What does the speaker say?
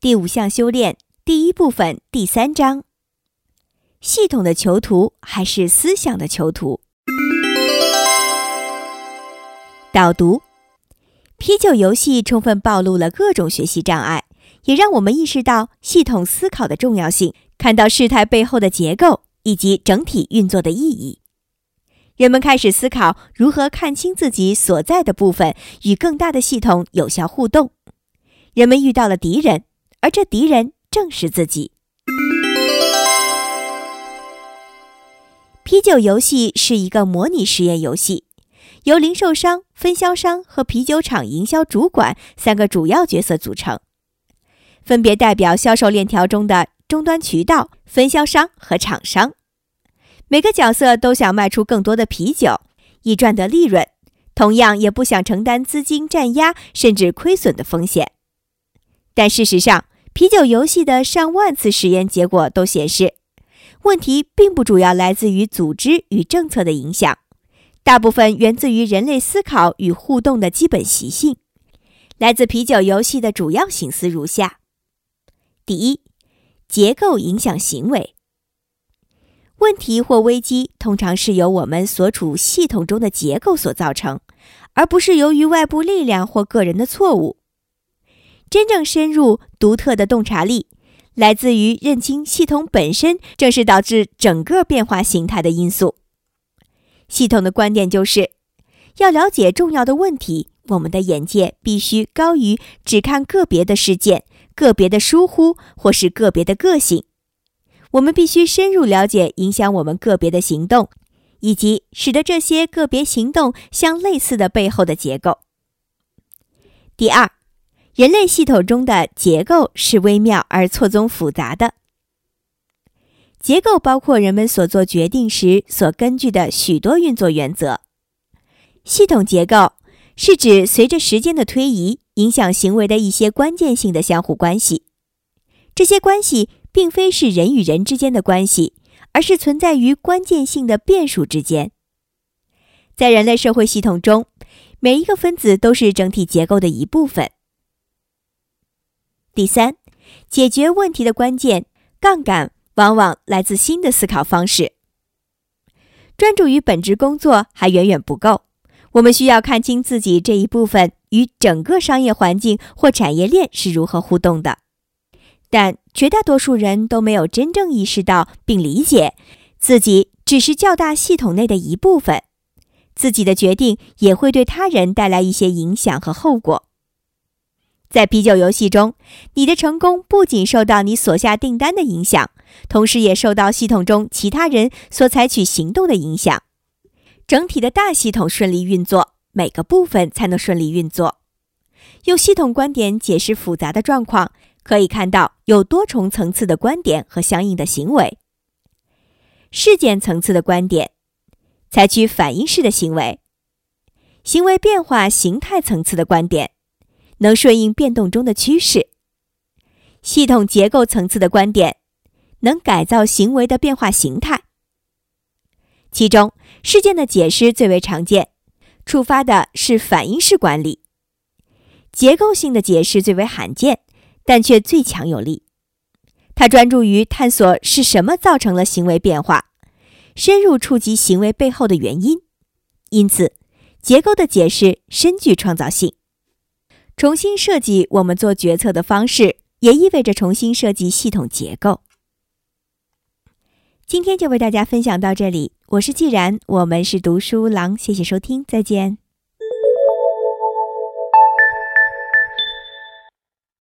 第五项修炼第一部分第三章：系统的囚徒还是思想的囚徒？导读：啤酒游戏充分暴露了各种学习障碍，也让我们意识到系统思考的重要性，看到事态背后的结构以及整体运作的意义。人们开始思考如何看清自己所在的部分，与更大的系统有效互动。人们遇到了敌人，而这敌人正是自己。啤酒游戏是一个模拟实验游戏，由零售商、分销商和啤酒厂营销主管三个主要角色组成，分别代表销售链条中的终端渠道、分销商和厂商。每个角色都想卖出更多的啤酒，以赚得利润，同样也不想承担资金占压甚至亏损的风险。但事实上，啤酒游戏的上万次实验结果都显示，问题并不主要来自于组织与政策的影响，大部分源自于人类思考与互动的基本习性。来自啤酒游戏的主要醒思如下：第一，结构影响行为。问题或危机通常是由我们所处系统中的结构所造成，而不是由于外部力量或个人的错误。真正深入、独特的洞察力，来自于认清系统本身正是导致整个变化形态的因素。系统的观点就是，要了解重要的问题，我们的眼界必须高于只看个别的事件、个别的疏忽或是个别的个性。我们必须深入了解影响我们个别的行动，以及使得这些个别行动相类似的背后的结构。第二，人类系统中的结构是微妙而错综复杂的。结构包括人们所做决定时所根据的许多运作原则。系统结构是指随着时间的推移，影响行为的一些关键性的相互关系。这些关系。并非是人与人之间的关系，而是存在于关键性的变数之间。在人类社会系统中，每一个分子都是整体结构的一部分。第三，解决问题的关键杠杆往往来自新的思考方式。专注于本职工作还远远不够，我们需要看清自己这一部分与整个商业环境或产业链是如何互动的。但绝大多数人都没有真正意识到并理解，自己只是较大系统内的一部分，自己的决定也会对他人带来一些影响和后果。在啤酒游戏中，你的成功不仅受到你所下订单的影响，同时也受到系统中其他人所采取行动的影响。整体的大系统顺利运作，每个部分才能顺利运作。用系统观点解释复杂的状况。可以看到有多重层次的观点和相应的行为。事件层次的观点，采取反应式的行为；行为变化形态层次的观点，能顺应变动中的趋势；系统结构层次的观点，能改造行为的变化形态。其中，事件的解释最为常见，触发的是反应式管理；结构性的解释最为罕见。但却最强有力。他专注于探索是什么造成了行为变化，深入触及行为背后的原因。因此，结构的解释深具创造性。重新设计我们做决策的方式，也意味着重新设计系统结构。今天就为大家分享到这里，我是既然，我们是读书郎，谢谢收听，再见。